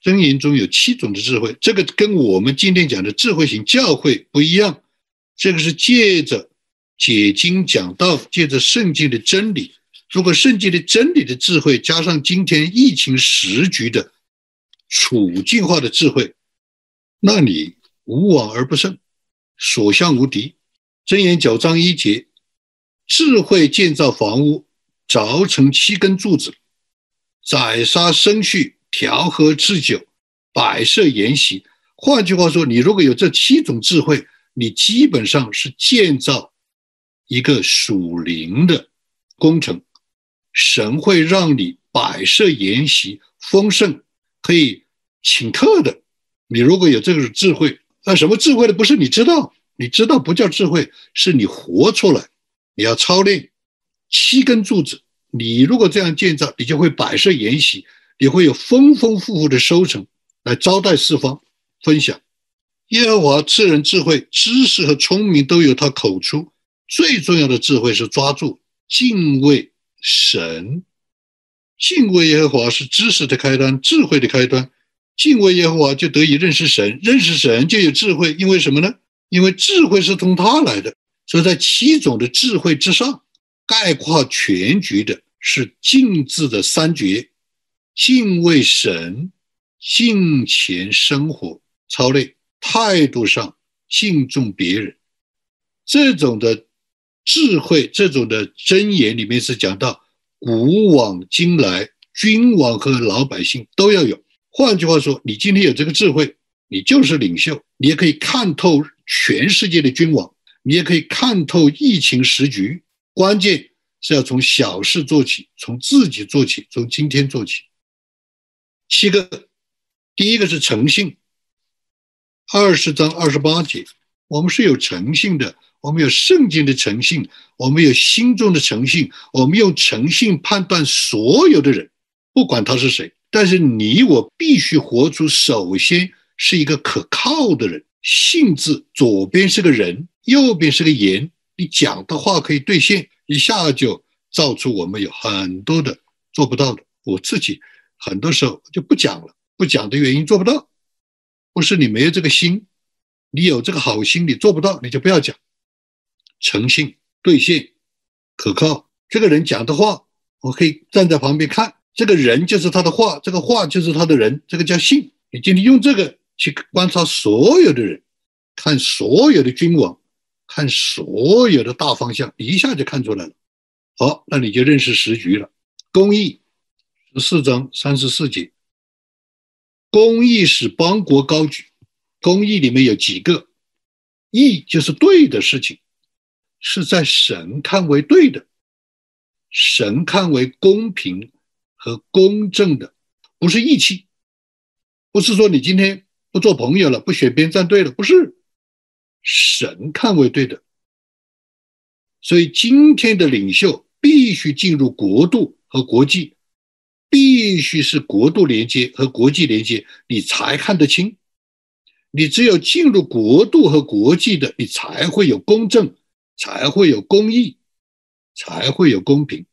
真言中有七种的智慧，这个跟我们今天讲的智慧型教会不一样。这个是借着解经讲道，借着圣经的真理。如果圣经的真理的智慧加上今天疫情时局的处境化的智慧，那你无往而不胜，所向无敌。箴言九章一节：智慧建造房屋，凿成七根柱子，宰杀牲畜。调和制酒，摆设筵席。换句话说，你如果有这七种智慧，你基本上是建造一个属灵的工程。神会让你摆设筵席，丰盛，可以请客的。你如果有这个智慧，那什么智慧呢？不是你知道，你知道不叫智慧，是你活出来。你要操练七根柱子，你如果这样建造，你就会摆设筵席。你会有丰丰富富的收成来招待四方分享。耶和华赐人智慧、知识和聪明，都由他口出。最重要的智慧是抓住敬畏神。敬畏耶和华是知识的开端，智慧的开端。敬畏耶和华就得以认识神，认识神就有智慧。因为什么呢？因为智慧是从他来的。所以在七种的智慧之上，概括全局的是敬字的三绝。敬畏神，敬虔生活操练态度上敬重别人，这种的智慧，这种的箴言里面是讲到古往今来，君王和老百姓都要有。换句话说，你今天有这个智慧，你就是领袖，你也可以看透全世界的君王，你也可以看透疫情时局。关键是要从小事做起，从自己做起，从今天做起。七个，第一个是诚信。二十章二十八节，我们是有诚信的，我们有圣经的诚信，我们有心中的诚信，我们用诚信判断所有的人，不管他是谁。但是你我必须活出，首先是一个可靠的人。信字左边是个人，右边是个言，你讲的话可以兑现，一下就造出我们有很多的做不到的。我自己。很多时候就不讲了，不讲的原因做不到，不是你没有这个心，你有这个好心，你做不到，你就不要讲。诚信兑现，可靠，这个人讲的话，我可以站在旁边看，这个人就是他的话，这个话就是他的人，这个叫信。你今天用这个去观察所有的人，看所有的君王，看所有的大方向，一下就看出来了。好，那你就认识时局了，公益。十四章三十四节，公义使邦国高举。公义里面有几个义，就是对的事情，是在神看为对的，神看为公平和公正的，不是义气，不是说你今天不做朋友了不选边站队了不是。神看卫队的。所以今天的领袖必须进入国度和国际必须是国度连接和国际连接你才看得清。你只有进入国度和国际的你才会有公正才会有公义才会有公平。